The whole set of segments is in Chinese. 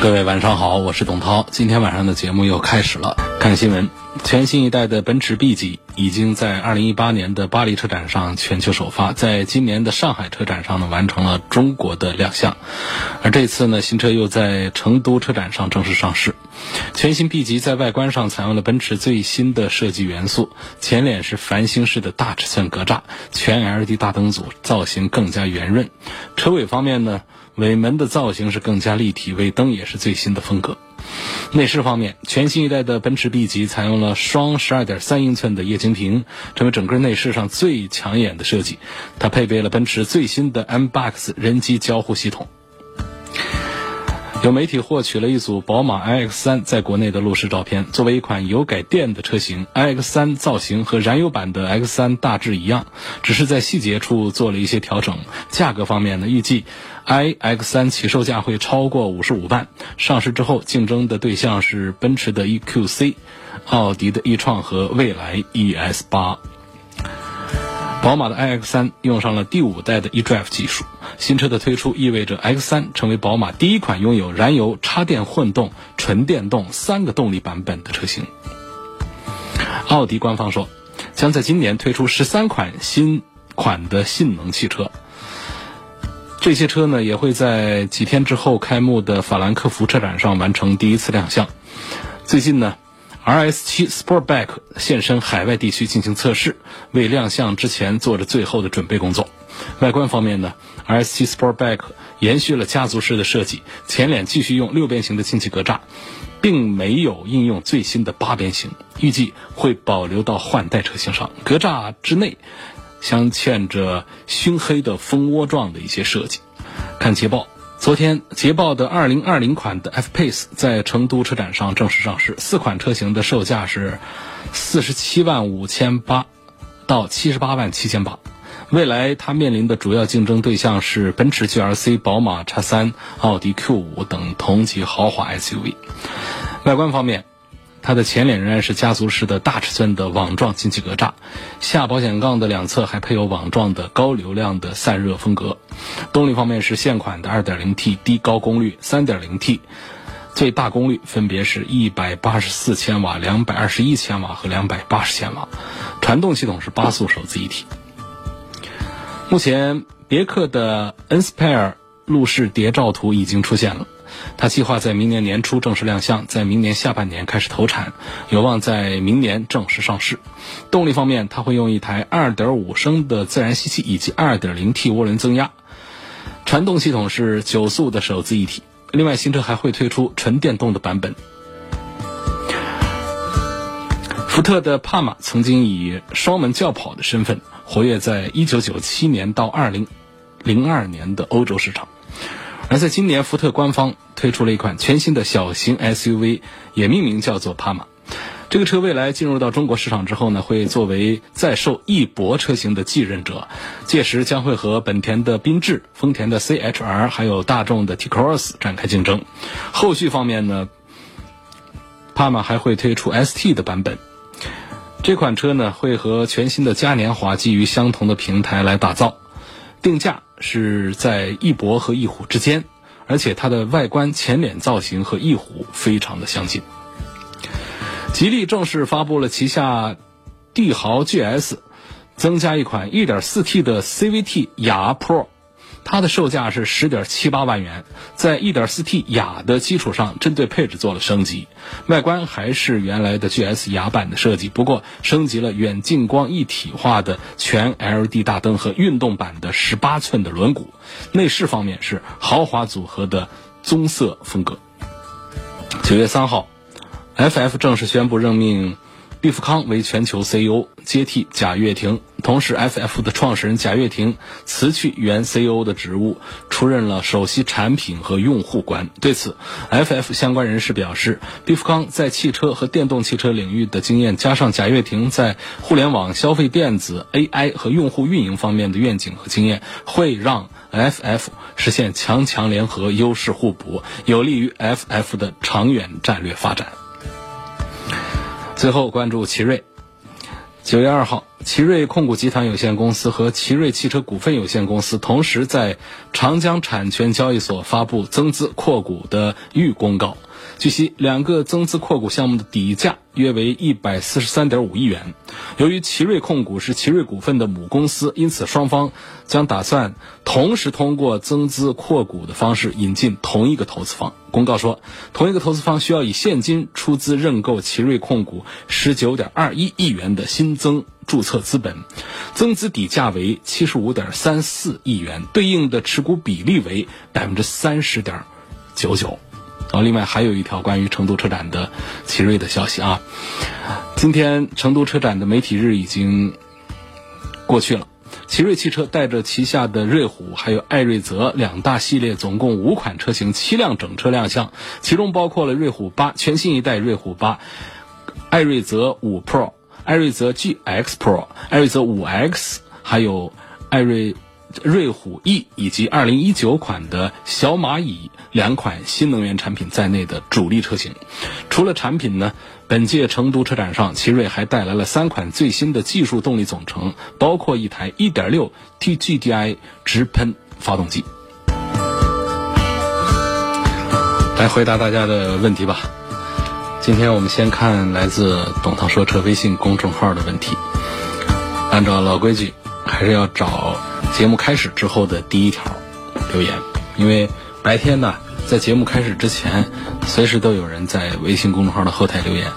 各位晚上好，我是董涛。今天晚上的节目又开始了。看新闻，全新一代的奔驰 B 级已经在2018年的巴黎车展上全球首发，在今年的上海车展上呢完成了中国的亮相，而这次呢新车又在成都车展上正式上市。全新 B 级在外观上采用了奔驰最新的设计元素，前脸是繁星式的大尺寸格栅，全 LED 大灯组造型更加圆润。车尾方面呢？尾门的造型是更加立体，尾灯也是最新的风格。内饰方面，全新一代的奔驰 B 级采用了双十二点三英寸的液晶屏，成为整个内饰上最抢眼的设计。它配备了奔驰最新的 M Box 人机交互系统。有媒体获取了一组宝马 iX3 在国内的路试照片。作为一款油改电的车型，iX3 造型和燃油版的 X3 大致一样，只是在细节处做了一些调整。价格方面呢，预计 iX3 起售价会超过五十五万。上市之后，竞争的对象是奔驰的 EQC、奥迪的 e-tron 和蔚来 ES8。宝马的 iX3 用上了第五代的 eDrive 技术。新车的推出意味着 X3 成为宝马第一款拥有燃油、插电、混动、纯电动三个动力版本的车型。奥迪官方说，将在今年推出十三款新款的性能汽车。这些车呢，也会在几天之后开幕的法兰克福车展上完成第一次亮相。最近呢。RS7 Sportback 现身海外地区进行测试，为亮相之前做着最后的准备工作。外观方面呢，RS7 Sportback 延续了家族式的设计，前脸继续用六边形的进气格栅，并没有应用最新的八边形，预计会保留到换代车型上。格栅之内镶嵌着熏黑的蜂窝状的一些设计。看捷豹。昨天，捷豹的2020款的 F-Pace 在成都车展上正式上市。四款车型的售价是47万五千八到78万七千八。未来它面临的主要竞争对象是奔驰 GLC、宝马 X3、奥迪 Q5 等同级豪华 SUV。外观方面。它的前脸仍然是家族式的大尺寸的网状进气格栅，下保险杠的两侧还配有网状的高流量的散热风格。动力方面是现款的 2.0T 低高功率，3.0T 最大功率分别是一百八十四千瓦、两百二十一千瓦和两百八十千瓦。传动系统是八速手自一体。目前别克的 Inspire 路试谍照图已经出现了。它计划在明年年初正式亮相，在明年下半年开始投产，有望在明年正式上市。动力方面，它会用一台2.5升的自然吸气以及 2.0T 涡轮增压，传动系统是九速的手自一体。另外，新车还会推出纯电动的版本。福特的帕玛曾经以双门轿跑的身份活跃在1997年到2002年的欧洲市场。而在今年，福特官方推出了一款全新的小型 SUV，也命名叫做帕玛。这个车未来进入到中国市场之后呢，会作为在售翼博车型的继任者，届时将会和本田的缤智、丰田的 CHR 还有大众的 T-Cross 展开竞争。后续方面呢，帕玛还会推出 ST 的版本。这款车呢，会和全新的嘉年华基于相同的平台来打造，定价。是在翼博和翼虎之间，而且它的外观前脸造型和翼虎非常的相近。吉利正式发布了旗下帝豪 GS 增加一款 1.4T 的 CVT 雅 Pro。它的售价是十点七八万元，在 1.4T 雅的基础上，针对配置做了升级，外观还是原来的 GS 雅版的设计，不过升级了远近光一体化的全 LED 大灯和运动版的十八寸的轮毂。内饰方面是豪华组合的棕色风格。九月三号，FF 正式宣布任命毕福康为全球 CEO，接替贾跃亭。同时，FF 的创始人贾跃亭辞去原 CEO 的职务，出任了首席产品和用户官。对此，FF 相关人士表示，毕福康在汽车和电动汽车领域的经验，加上贾跃亭在互联网、消费电子、AI 和用户运营方面的愿景和经验，会让 FF 实现强强联合、优势互补，有利于 FF 的长远战略发展。最后关注奇瑞。九月二号，奇瑞控股集团有限公司和奇瑞汽车股份有限公司同时在长江产权交易所发布增资扩股的预公告。据悉，两个增资扩股项目的底价约为一百四十三点五亿元。由于奇瑞控股是奇瑞股份的母公司，因此双方将打算同时通过增资扩股的方式引进同一个投资方。公告说，同一个投资方需要以现金出资认购奇瑞控股十九点二一亿元的新增注册资本，增资底价为七十五点三四亿元，对应的持股比例为百分之三十点九九。啊，另外还有一条关于成都车展的奇瑞的消息啊。今天成都车展的媒体日已经过去了，奇瑞汽车带着旗下的瑞虎还有艾瑞泽两大系列，总共五款车型七辆整车亮相，其中包括了瑞虎八全新一代瑞虎八、艾瑞泽五 Pro、艾瑞泽 GX Pro、艾瑞泽五 X，还有艾瑞。瑞虎 E 以及2019款的小蚂蚁两款新能源产品在内的主力车型。除了产品呢，本届成都车展上，奇瑞还带来了三款最新的技术动力总成，包括一台 1.6TGDI 直喷发动机。来回答大家的问题吧。今天我们先看来自“董涛说车”微信公众号的问题。按照老规矩，还是要找。节目开始之后的第一条留言，因为白天呢，在节目开始之前，随时都有人在微信公众号的后台留言，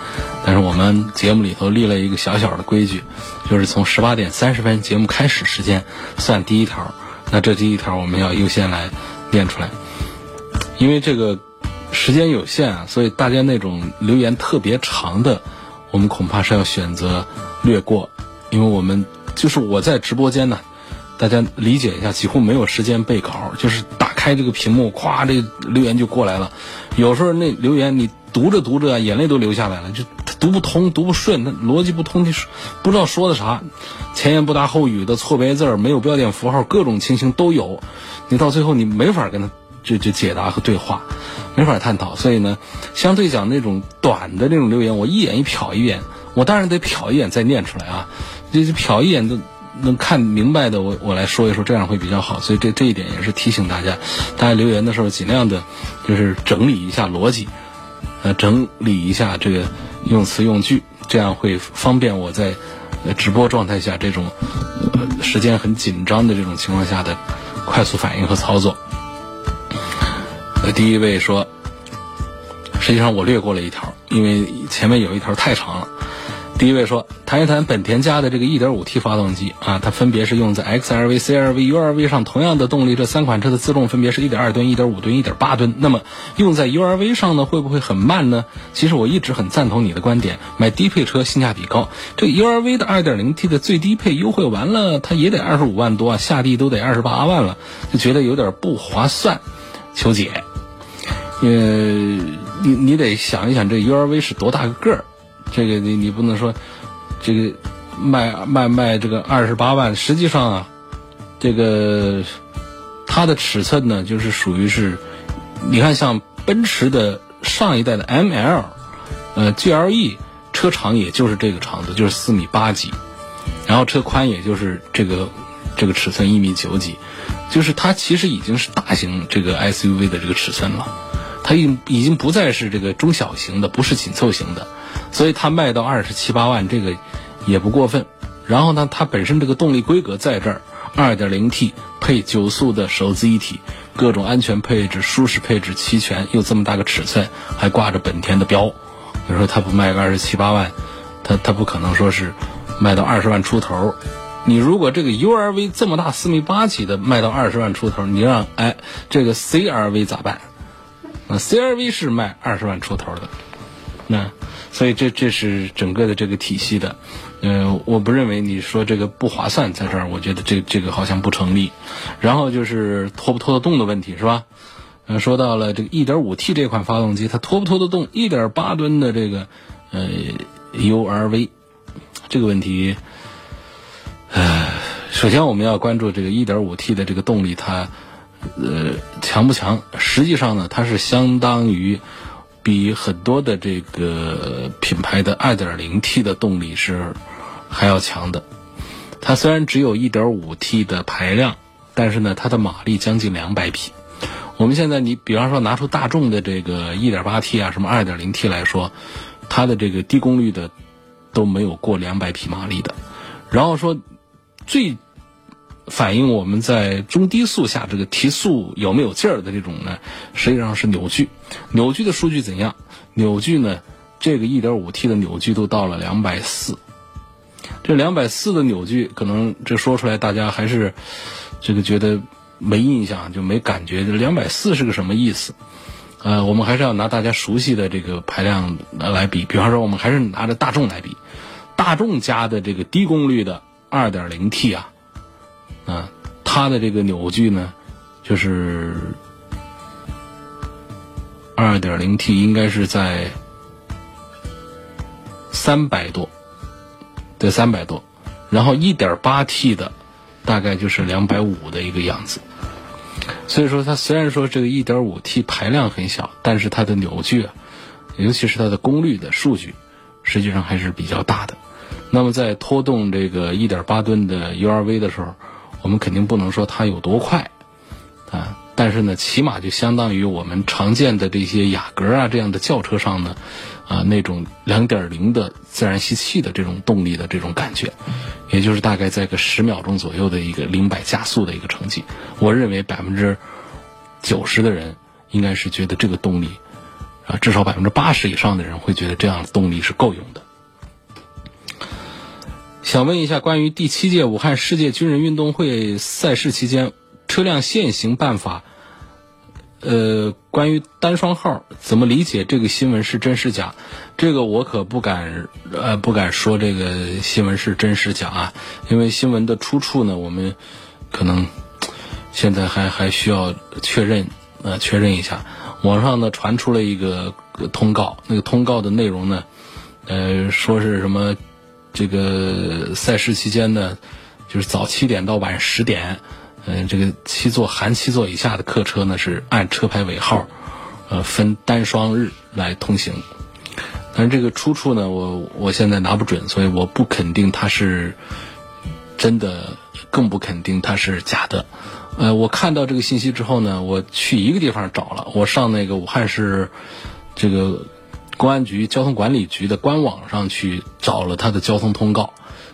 但是我们节目里头立了一个小小的规矩，就是从十八点三十分节目开始时间算第一条，那这第一条我们要优先来念出来，因为这个时间有限啊，所以大家那种留言特别长的，我们恐怕是要选择略过，因为我们就是我在直播间呢。大家理解一下，几乎没有时间备稿，就是打开这个屏幕，咵，这留言就过来了。有时候那留言你读着读着，眼泪都流下来了，就读不通，读不顺，那逻辑不通，你不知道说的啥，前言不搭后语的错别字儿，没有标点符号，各种情形都有。你到最后你没法跟他就就解答和对话，没法探讨。所以呢，相对讲那种短的那种留言，我一眼一瞟一眼，我当然得瞟一眼再念出来啊，这瞟一眼都。能看明白的，我我来说一说，这样会比较好。所以这这一点也是提醒大家，大家留言的时候尽量的，就是整理一下逻辑，呃，整理一下这个用词用句，这样会方便我在直播状态下这种时间很紧张的这种情况下的快速反应和操作。第一位说，实际上我略过了一条，因为前面有一条太长了。第一位说，谈一谈本田家的这个 1.5T 发动机啊，它分别是用在 XRV、CRV、URV 上，同样的动力，这三款车的自重分别是1.2吨、1.5吨、1.8吨。那么用在 URV 上呢，会不会很慢呢？其实我一直很赞同你的观点，买低配车性价比高。这 URV 的 2.0T 的最低配优惠完了，它也得25万多啊，下地都得28万了，就觉得有点不划算。求解，因为你你得想一想，这 URV 是多大个个儿。这个你你不能说，这个卖卖卖这个二十八万，实际上啊，这个它的尺寸呢，就是属于是，你看像奔驰的上一代的 ML，呃 GLE 车长也就是这个长度，就是四米八几，然后车宽也就是这个这个尺寸一米九几，就是它其实已经是大型这个 SUV 的这个尺寸了，它已已经不再是这个中小型的，不是紧凑型的。所以它卖到二十七八万，这个也不过分。然后呢，它本身这个动力规格在这儿，二点零 T 配九速的手自一体，各种安全配置、舒适配置齐全，又这么大个尺寸，还挂着本田的标。你说它不卖个二十七八万，它它不可能说是卖到二十万出头。你如果这个 URV 这么大四米八几的卖到二十万出头，你让哎这个 CRV 咋办？，CRV 是卖二十万出头的，那。所以这这是整个的这个体系的。嗯，我不认为你说这个不划算，在这儿，我觉得这这个好像不成立。然后就是拖不拖得动的问题，是吧？嗯，说到了这个 1.5T 这款发动机，它拖不拖得动1.8吨的这个呃 URV 这个问题？呃，首先我们要关注这个 1.5T 的这个动力，它呃强不强？实际上呢，它是相当于。比很多的这个品牌的 2.0T 的动力是还要强的。它虽然只有一点五 T 的排量，但是呢，它的马力将近两百匹。我们现在你比方说拿出大众的这个一点八 T 啊，什么二点零 T 来说，它的这个低功率的都没有过两百匹马力的。然后说最。反映我们在中低速下这个提速有没有劲儿的这种呢？实际上是扭矩，扭矩的数据怎样？扭矩呢？这个 1.5T 的扭矩都到了240，这240的扭矩可能这说出来大家还是这个觉得没印象就没感觉。这240是个什么意思？呃，我们还是要拿大家熟悉的这个排量来比，比方说我们还是拿着大众来比，大众家的这个低功率的 2.0T 啊。啊，它的这个扭矩呢，就是二点零 T，应该是在三百多，对，三百多。然后一点八 T 的大概就是两百五的一个样子。所以说，它虽然说这个一点五 T 排量很小，但是它的扭矩啊，尤其是它的功率的数据，实际上还是比较大的。那么在拖动这个一点八吨的 URV 的时候，我们肯定不能说它有多快，啊，但是呢，起码就相当于我们常见的这些雅阁啊这样的轿车上呢，啊那种两点零的自然吸气的这种动力的这种感觉，也就是大概在个十秒钟左右的一个零百加速的一个成绩。我认为百分之九十的人应该是觉得这个动力，啊，至少百分之八十以上的人会觉得这样的动力是够用的。想问一下，关于第七届武汉世界军人运动会赛事期间车辆限行办法，呃，关于单双号怎么理解？这个新闻是真是假？这个我可不敢，呃，不敢说这个新闻是真是假啊，因为新闻的出处呢，我们可能现在还还需要确认，呃，确认一下。网上呢传出了一个通告，那个通告的内容呢，呃，说是什么？这个赛事期间呢，就是早七点到晚十点，嗯，这个七座含七座以下的客车呢是按车牌尾号，呃，分单双日来通行。但是这个出处呢，我我现在拿不准，所以我不肯定它是真的，更不肯定它是假的。呃，我看到这个信息之后呢，我去一个地方找了，我上那个武汉市这个。公安局交通管理局的官网上去找了他的交通通告，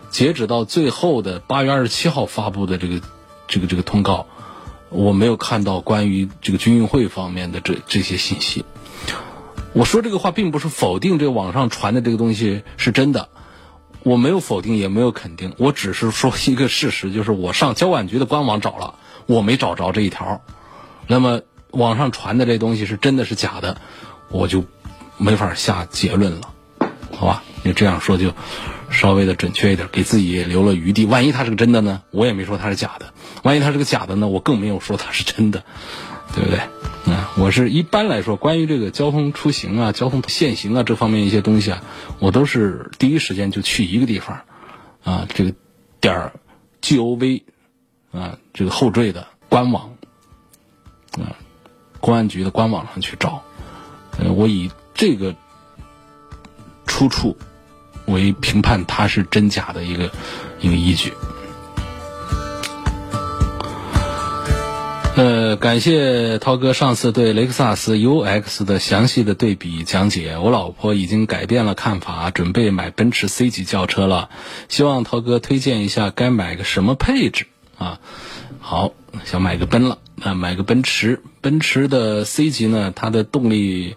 截止到最后的八月二十七号发布的这个这个这个通告，我没有看到关于这个军运会方面的这这些信息。我说这个话并不是否定这网上传的这个东西是真的，我没有否定也没有肯定，我只是说一个事实，就是我上交管局的官网找了，我没找着这一条。那么网上传的这东西是真的是假的，我就。没法下结论了，好吧？你这样说就稍微的准确一点，给自己留了余地。万一它是个真的呢？我也没说它是假的。万一它是个假的呢？我更没有说它是真的，对不对？啊，我是一般来说，关于这个交通出行啊、交通限行啊这方面一些东西啊，我都是第一时间就去一个地方，啊，这个点儿 G O V 啊，这个后缀的官网啊，公安局的官网上去找，呃，我以。这个出处为评判它是真假的一个一个依据。呃，感谢涛哥上次对雷克萨斯 UX 的详细的对比讲解。我老婆已经改变了看法，准备买奔驰 C 级轿车了。希望涛哥推荐一下该买个什么配置啊？好，想买个奔了，那买个奔驰。奔驰的 C 级呢，它的动力。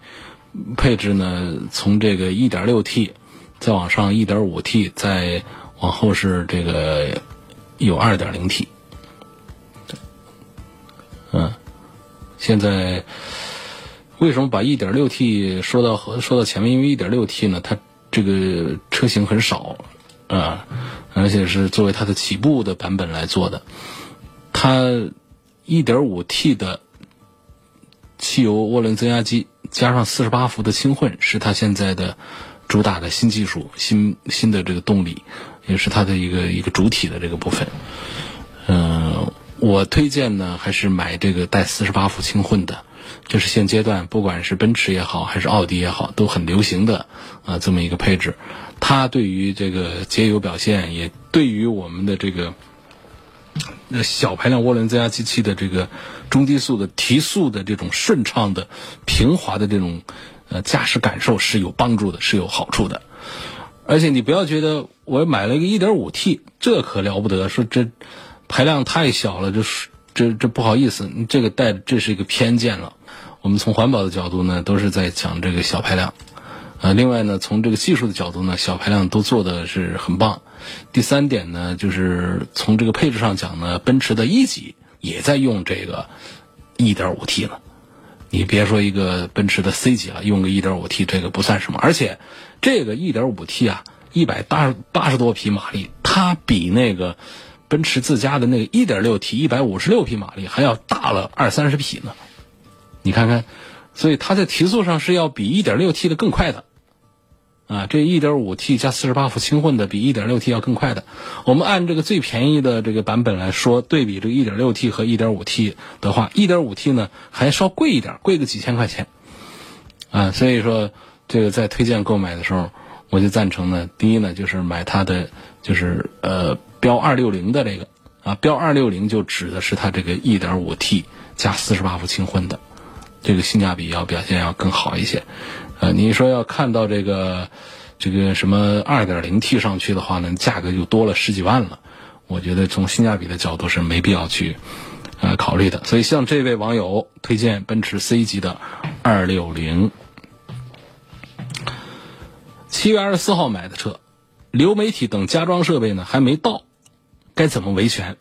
配置呢，从这个 1.6T 再往上 1.5T，再往后是这个有 2.0T。嗯，现在为什么把 1.6T 说到说到前面？因为 1.6T 呢，它这个车型很少啊，而且是作为它的起步的版本来做的。它 1.5T 的汽油涡轮增压机加上48伏的轻混，是它现在的主打的新技术、新新的这个动力，也是它的一个一个主体的这个部分。嗯，我推荐呢，还是买这个带48伏轻混的。这是现阶段不管是奔驰也好，还是奥迪也好，都很流行的啊这么一个配置。它对于这个节油表现，也对于我们的这个那小排量涡轮增压机器的这个中低速的提速的这种顺畅的、平滑的这种呃驾驶感受是有帮助的，是有好处的。而且你不要觉得我买了一个 1.5T，这可了不得，说这排量太小了，这这这不好意思，你这个带这是一个偏见了。我们从环保的角度呢，都是在讲这个小排量，啊，另外呢，从这个技术的角度呢，小排量都做的是很棒。第三点呢，就是从这个配置上讲呢，奔驰的 E 级也在用这个 1.5T 了。你别说一个奔驰的 C 级了，用个 1.5T 这个不算什么。而且这个 1.5T 啊，一百八十八十多匹马力，它比那个奔驰自家的那个 1.6T 一百五十六匹马力还要大了二三十匹呢。你看看，所以它在提速上是要比 1.6T 的更快的，啊，这 1.5T 加48伏轻混的比 1.6T 要更快的。我们按这个最便宜的这个版本来说，对比这个 1.6T 和 1.5T 的话，1.5T 呢还稍贵一点，贵个几千块钱，啊，所以说这个在推荐购买的时候，我就赞成呢，第一呢就是买它的就是呃标260的这个，啊，标260就指的是它这个 1.5T 加48伏轻混的。这个性价比要表现要更好一些，呃，你说要看到这个这个什么二点零 T 上去的话呢，价格就多了十几万了。我觉得从性价比的角度是没必要去呃考虑的。所以像这位网友推荐奔驰 C 级的二六零，七月二十四号买的车，流媒体等加装设备呢还没到，该怎么维权？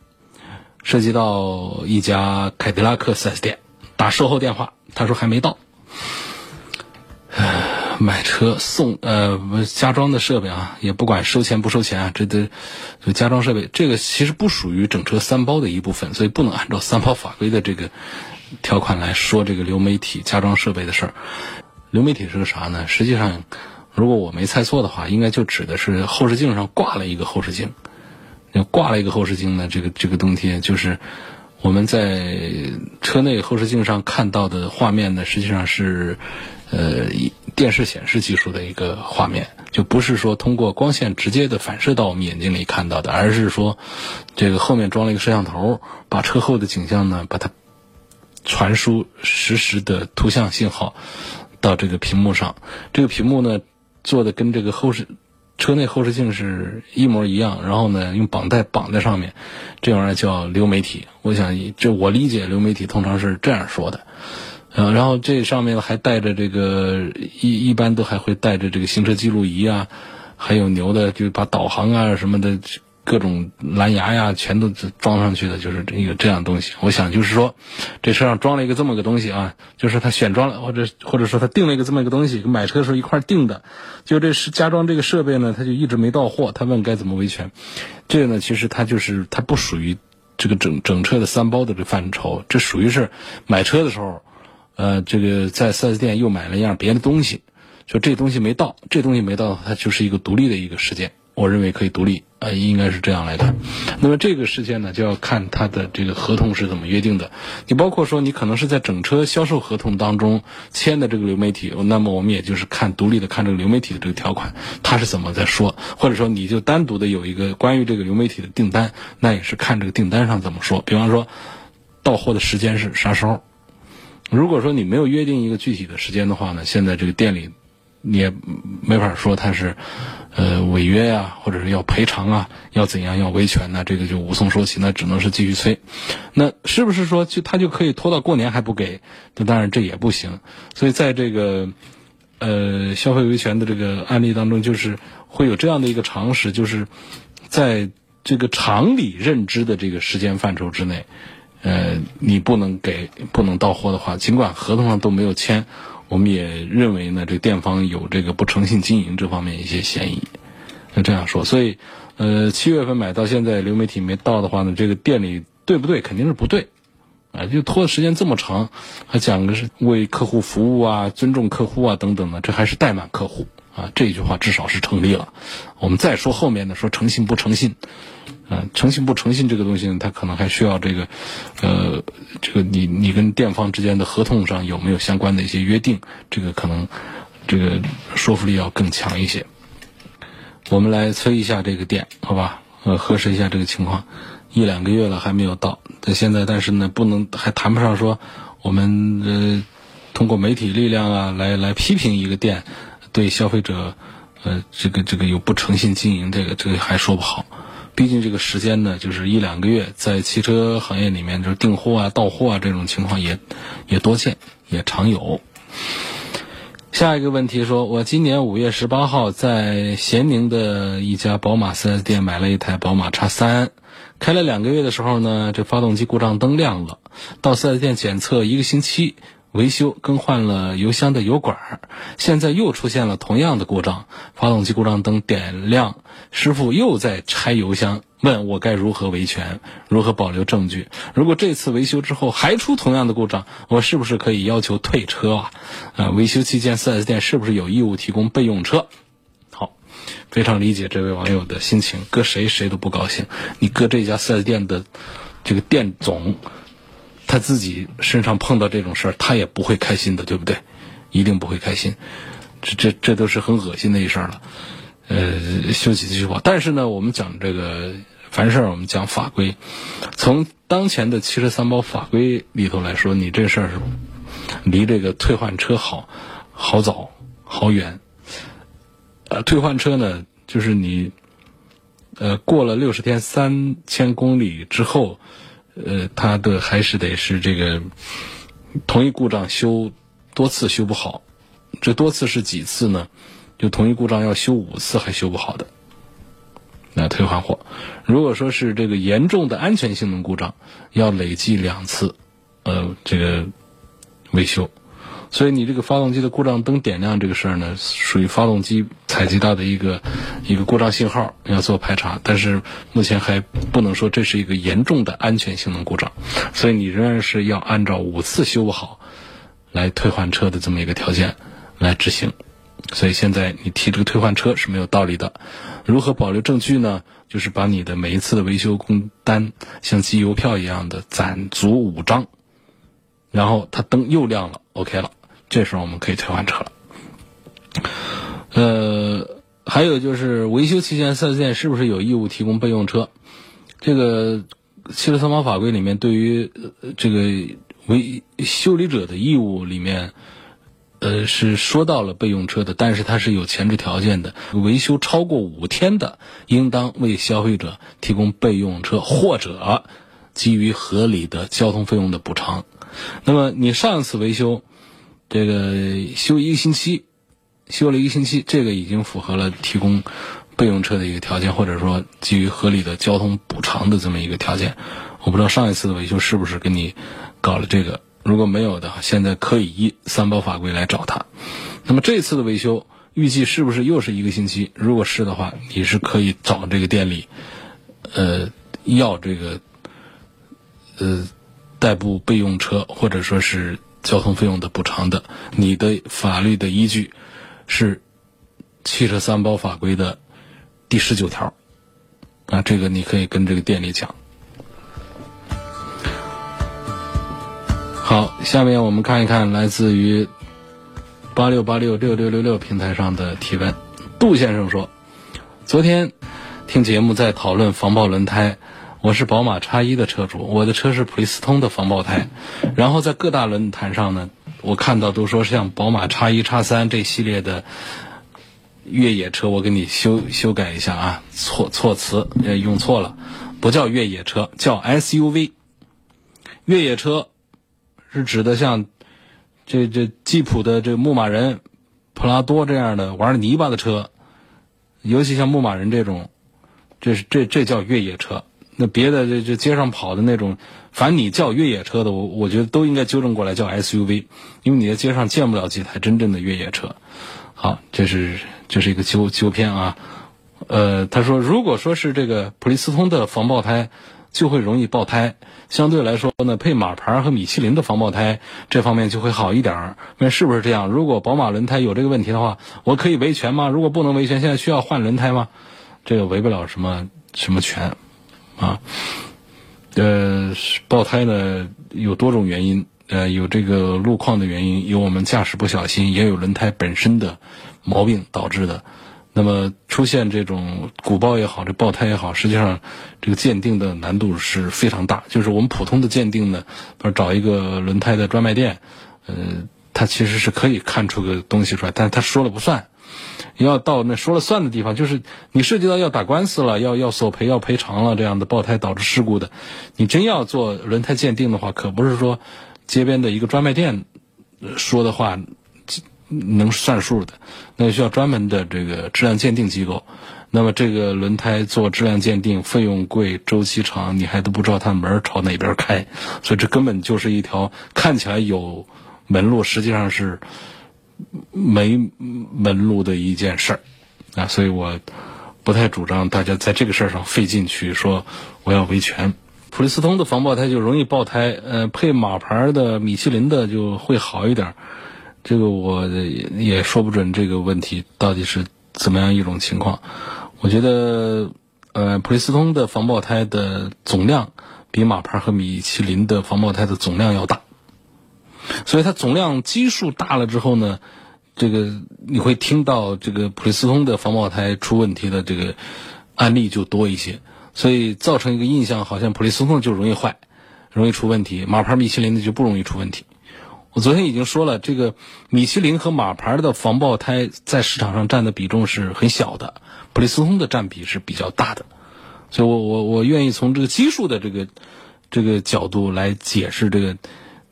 涉及到一家凯迪拉克 4S 店，打售后电话。他说还没到，买车送呃加装的设备啊，也不管收钱不收钱啊，这都就加装设备这个其实不属于整车三包的一部分，所以不能按照三包法规的这个条款来说这个流媒体加装设备的事儿。流媒体是个啥呢？实际上，如果我没猜错的话，应该就指的是后视镜上挂了一个后视镜，挂了一个后视镜呢，这个这个东西就是。我们在车内后视镜上看到的画面呢，实际上是，呃，电视显示技术的一个画面，就不是说通过光线直接的反射到我们眼睛里看到的，而是说，这个后面装了一个摄像头，把车后的景象呢，把它传输实时的图像信号到这个屏幕上。这个屏幕呢，做的跟这个后视。车内后视镜是一模一样，然后呢，用绑带绑在上面，这玩意儿叫流媒体。我想，这我理解流媒体通常是这样说的，呃，然后这上面还带着这个一一般都还会带着这个行车记录仪啊，还有牛的，就把导航啊什么的。各种蓝牙呀，全都装上去的，就是一个这样东西。我想就是说，这车上装了一个这么个东西啊，就是他选装了，或者或者说他定了一个这么一个东西，买车的时候一块定的。就这是加装这个设备呢，他就一直没到货。他问该怎么维权，这个呢，其实它就是它不属于这个整整车的三包的这范畴，这属于是买车的时候，呃，这个在四 S 店又买了一样别的东西，就这东西没到，这东西没到，它就是一个独立的一个事件。我认为可以独立，呃，应该是这样来看。那么这个事件呢，就要看它的这个合同是怎么约定的。你包括说，你可能是在整车销售合同当中签的这个流媒体，那么我们也就是看独立的看这个流媒体的这个条款，他是怎么在说，或者说你就单独的有一个关于这个流媒体的订单，那也是看这个订单上怎么说。比方说，到货的时间是啥时候？如果说你没有约定一个具体的时间的话呢，现在这个店里你也没法说他是。呃，违约呀，或者是要赔偿啊，要怎样要维权呢？这个就无从说起，那只能是继续催。那是不是说就他就可以拖到过年还不给？那当然这也不行。所以在这个呃消费维权的这个案例当中，就是会有这样的一个常识，就是在这个常理认知的这个时间范畴之内，呃，你不能给不能到货的话，尽管合同上都没有签。我们也认为呢，这个店方有这个不诚信经营这方面一些嫌疑。那这样说，所以，呃，七月份买到现在流媒体没到的话呢，这个店里对不对？肯定是不对。啊，就拖的时间这么长，还讲的是为客户服务啊、尊重客户啊等等的，这还是怠慢客户啊。这句话至少是成立了。我们再说后面的，说诚信不诚信，啊，诚信不诚信这个东西呢，它可能还需要这个，呃，这个你你跟店方之间的合同上有没有相关的一些约定，这个可能这个说服力要更强一些。我们来催一下这个店，好吧？呃，核实一下这个情况。一两个月了还没有到，在现在，但是呢，不能还谈不上说我们呃通过媒体力量啊来来批评一个店对消费者呃这个这个有不诚信经营，这个这个还说不好。毕竟这个时间呢，就是一两个月，在汽车行业里面，就是订货啊、到货啊这种情况也也多见，也常有。下一个问题说，我今年五月十八号在咸宁的一家宝马 4S 店买了一台宝马 X3。开了两个月的时候呢，这发动机故障灯亮了。到四 S 店检测一个星期，维修更换了油箱的油管，现在又出现了同样的故障，发动机故障灯点亮，师傅又在拆油箱，问我该如何维权，如何保留证据？如果这次维修之后还出同样的故障，我是不是可以要求退车啊？啊，维修期间四 S 店是不是有义务提供备用车？好非常理解这位网友的心情，搁谁谁都不高兴。你搁这家四 S 店的这个店总，他自己身上碰到这种事儿，他也不会开心的，对不对？一定不会开心。这这这都是很恶心的一事儿了。呃，休息继续话。但是呢，我们讲这个凡事我们讲法规，从当前的汽车三包法规里头来说，你这事儿离这个退换车好好早好远。呃，退换车呢，就是你，呃，过了六十天三千公里之后，呃，它的还是得是这个同一故障修多次修不好，这多次是几次呢？就同一故障要修五次还修不好的，那退换货。如果说是这个严重的安全性能故障，要累计两次，呃，这个维修。所以你这个发动机的故障灯点亮这个事儿呢，属于发动机采集到的一个一个故障信号，要做排查。但是目前还不能说这是一个严重的安全性能故障，所以你仍然是要按照五次修不好来退换车的这么一个条件来执行。所以现在你提这个退换车是没有道理的。如何保留证据呢？就是把你的每一次的维修工单像集邮票一样的攒足五张，然后它灯又亮了，OK 了。这时候我们可以退换车了。呃，还有就是维修期间四 S 店是不是有义务提供备用车？这个汽车三包法规里面对于这个维修理者的义务里面，呃是说到了备用车的，但是它是有前置条件的。维修超过五天的，应当为消费者提供备用车或者基于合理的交通费用的补偿。那么你上一次维修？这个修一个星期，修了一个星期，这个已经符合了提供备用车的一个条件，或者说基于合理的交通补偿的这么一个条件。我不知道上一次的维修是不是跟你搞了这个，如果没有的，现在可以依三包法规来找他。那么这次的维修预计是不是又是一个星期？如果是的话，你是可以找这个店里，呃，要这个呃代步备用车，或者说是。交通费用的补偿的，你的法律的依据是汽车三包法规的第十九条啊，这个你可以跟这个店里讲。好，下面我们看一看来自于八六八六六六六六平台上的提问。杜先生说，昨天听节目在讨论防爆轮胎。我是宝马叉一的车主，我的车是普利司通的防爆胎。然后在各大论坛上呢，我看到都说像宝马叉一、叉三这系列的越野车，我给你修修改一下啊，错措辞用错了，不叫越野车，叫 SUV。越野车是指的像这这吉普的这牧马人、普拉多这样的玩泥巴的车，尤其像牧马人这种，这是这这叫越野车。那别的这这街上跑的那种，凡你叫越野车的，我我觉得都应该纠正过来叫 SUV，因为你在街上见不了几台真正的越野车。好，这是这是一个纠纠偏啊。呃，他说，如果说是这个普利司通的防爆胎，就会容易爆胎。相对来说呢，配马牌和米其林的防爆胎这方面就会好一点儿。那是不是这样？如果宝马轮胎有这个问题的话，我可以维权吗？如果不能维权，现在需要换轮胎吗？这个维不了什么什么权。啊，呃，爆胎呢有多种原因，呃，有这个路况的原因，有我们驾驶不小心，也有轮胎本身的毛病导致的。那么出现这种鼓包也好，这爆胎也好，实际上这个鉴定的难度是非常大。就是我们普通的鉴定呢，找一个轮胎的专卖店，呃，他其实是可以看出个东西出来，但是他说了不算。要到那说了算的地方，就是你涉及到要打官司了，要要索赔、要赔偿了这样的爆胎导致事故的，你真要做轮胎鉴定的话，可不是说街边的一个专卖店说的话能算数的，那需要专门的这个质量鉴定机构。那么这个轮胎做质量鉴定费用贵、周期长，你还都不知道它门朝哪边开，所以这根本就是一条看起来有门路，实际上是。没门路的一件事儿啊，所以我不太主张大家在这个事儿上费劲去说我要维权。普利司通的防爆胎就容易爆胎，呃，配马牌的米其林的就会好一点。这个我也说不准这个问题到底是怎么样一种情况。我觉得，呃，普利司通的防爆胎的总量比马牌和米其林的防爆胎的总量要大。所以它总量基数大了之后呢，这个你会听到这个普利司通的防爆胎出问题的这个案例就多一些，所以造成一个印象，好像普利司通就容易坏，容易出问题，马牌米其林的就不容易出问题。我昨天已经说了，这个米其林和马牌的防爆胎在市场上占的比重是很小的，普利司通的占比是比较大的，所以我我我愿意从这个基数的这个这个角度来解释这个。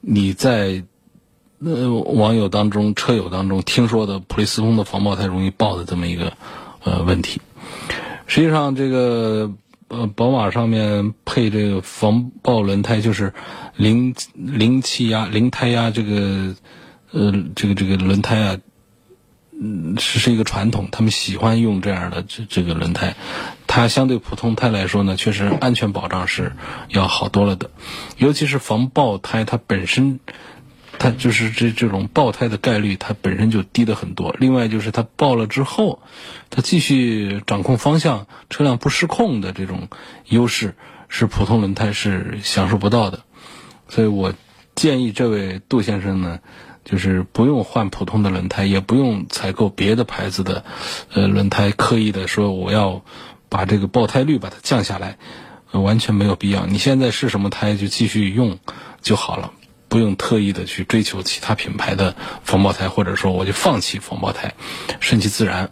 你在呃网友当中、车友当中听说的普利司通的防爆胎容易爆的这么一个呃问题，实际上这个呃宝马上面配这个防爆轮胎就是零零气压、零胎压这个呃这个这个轮胎啊。嗯，是是一个传统，他们喜欢用这样的这这个轮胎，它相对普通胎来说呢，确实安全保障是要好多了的，尤其是防爆胎，它本身它就是这这种爆胎的概率，它本身就低的很多。另外就是它爆了之后，它继续掌控方向，车辆不失控的这种优势，是普通轮胎是享受不到的。所以我建议这位杜先生呢。就是不用换普通的轮胎，也不用采购别的牌子的，呃，轮胎。刻意的说我要把这个爆胎率把它降下来，完全没有必要。你现在是什么胎就继续用就好了，不用特意的去追求其他品牌的防爆胎，或者说我就放弃防爆胎，顺其自然。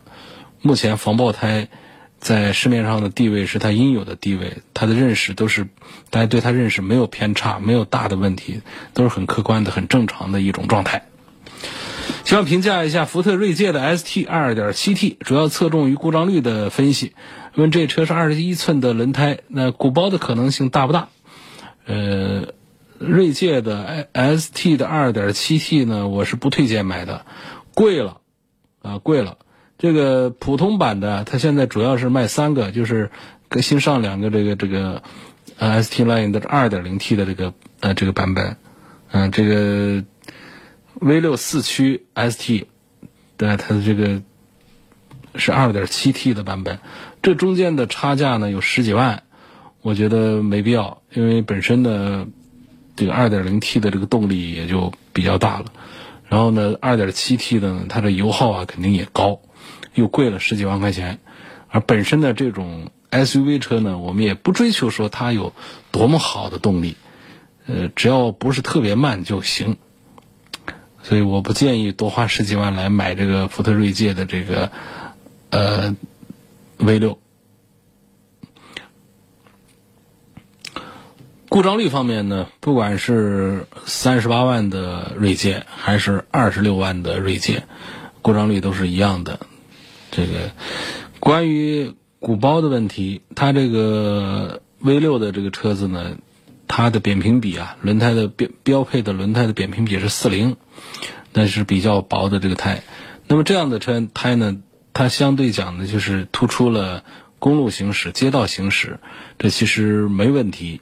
目前防爆胎。在市面上的地位是它应有的地位，它的认识都是大家对它认识没有偏差，没有大的问题，都是很客观的、很正常的一种状态。要评价一下福特锐界的 ST 2.7T，主要侧重于故障率的分析。问这车是二十一寸的轮胎，那鼓包的可能性大不大？呃，锐界的 ST 的 2.7T 呢，我是不推荐买的，贵了啊，贵了。这个普通版的，它现在主要是卖三个，就是跟新上两个这个这个 ST Line 的二点零 T 的这个呃这个版本，嗯，这个 V 六四驱 ST 对它的这个是二点七 T 的版本，这中间的差价呢有十几万，我觉得没必要，因为本身的这个二点零 T 的这个动力也就比较大了，然后呢二点七 T 的呢它的油耗啊肯定也高。又贵了十几万块钱，而本身的这种 SUV 车呢，我们也不追求说它有多么好的动力，呃，只要不是特别慢就行。所以我不建议多花十几万来买这个福特锐界的这个呃 V 六。故障率方面呢，不管是三十八万的锐界还是二十六万的锐界，故障率都是一样的。这个关于鼓包的问题，它这个 V 六的这个车子呢，它的扁平比啊，轮胎的标标配的轮胎的扁平比是四零，那是比较薄的这个胎。那么这样的车胎呢，它相对讲呢，就是突出了公路行驶、街道行驶，这其实没问题。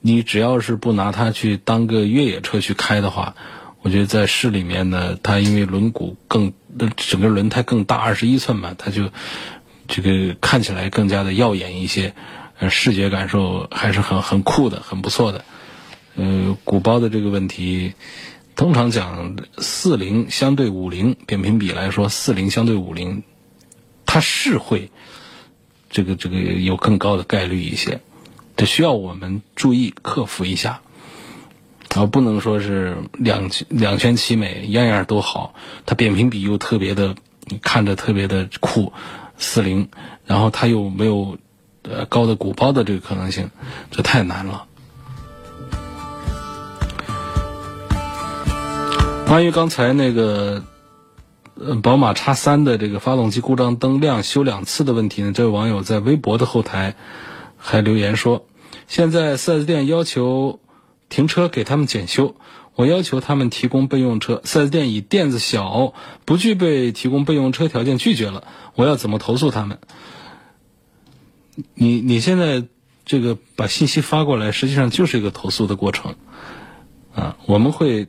你只要是不拿它去当个越野车去开的话，我觉得在市里面呢，它因为轮毂更，整个轮胎更大，二十一寸嘛，它就这个看起来更加的耀眼一些，呃视觉感受还是很很酷的，很不错的。呃，鼓包的这个问题，通常讲四零相对五零扁平比来说，四零相对五零，它是会这个这个有更高的概率一些。这需要我们注意克服一下，啊，不能说是两两全其美，样样都好。它扁平比又特别的，看着特别的酷，四零，然后它又没有呃高的鼓包的这个可能性，这太难了。关于刚才那个呃宝马叉三的这个发动机故障灯亮修两次的问题呢，这位网友在微博的后台。还留言说，现在 4S 店要求停车给他们检修，我要求他们提供备用车，4S 店以店子小不具备提供备用车条件拒绝了，我要怎么投诉他们？你你现在这个把信息发过来，实际上就是一个投诉的过程，啊，我们会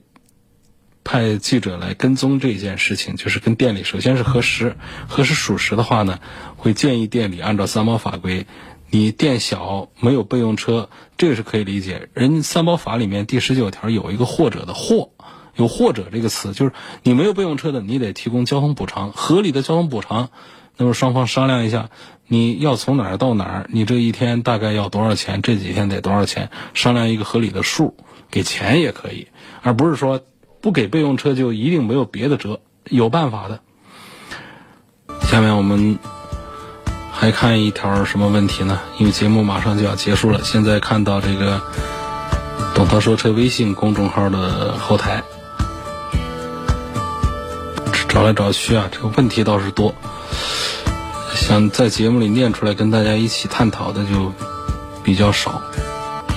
派记者来跟踪这件事情，就是跟店里首先是核实，核实属实的话呢，会建议店里按照三包法规。你店小没有备用车，这个是可以理解。人三包法里面第十九条有一个“或者”的“或”，有“或者”这个词，就是你没有备用车的，你得提供交通补偿，合理的交通补偿。那么双方商量一下，你要从哪儿到哪儿，你这一天大概要多少钱，这几天得多少钱，商量一个合理的数，给钱也可以，而不是说不给备用车就一定没有别的辙，有办法的。下面我们。还看一条什么问题呢？因为节目马上就要结束了，现在看到这个“董涛说车”微信公众号的后台，找来找去啊，这个问题倒是多，想在节目里念出来跟大家一起探讨的就比较少。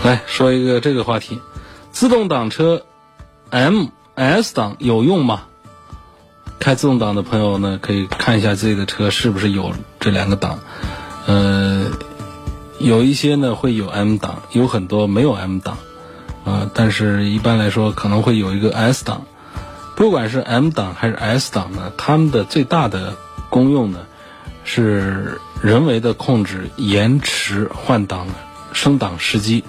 来说一个这个话题：自动挡车 M、S 档有用吗？开自动挡的朋友呢，可以看一下自己的车是不是有这两个档。呃，有一些呢会有 M 档，有很多没有 M 档。啊，但是一般来说可能会有一个 S 档。不管是 M 档还是 S 档呢，它们的最大的功用呢，是人为的控制延迟换挡升档时机。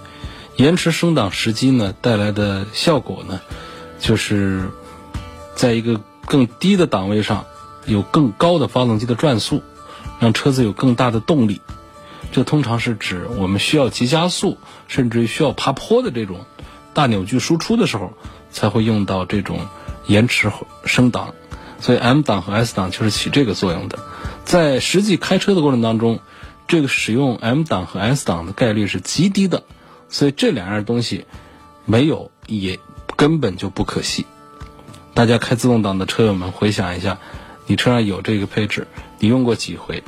延迟升档时机呢带来的效果呢，就是在一个。更低的档位上，有更高的发动机的转速，让车子有更大的动力。这通常是指我们需要急加速，甚至于需要爬坡的这种大扭矩输出的时候，才会用到这种延迟升档。所以 M 档和 S 档就是起这个作用的。在实际开车的过程当中，这个使用 M 档和 S 档的概率是极低的。所以这两样东西没有也根本就不可惜。大家开自动挡的车友们，回想一下，你车上有这个配置，你用过几回？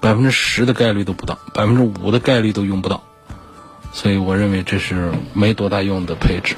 百分之十的概率都不到，百分之五的概率都用不到，所以我认为这是没多大用的配置。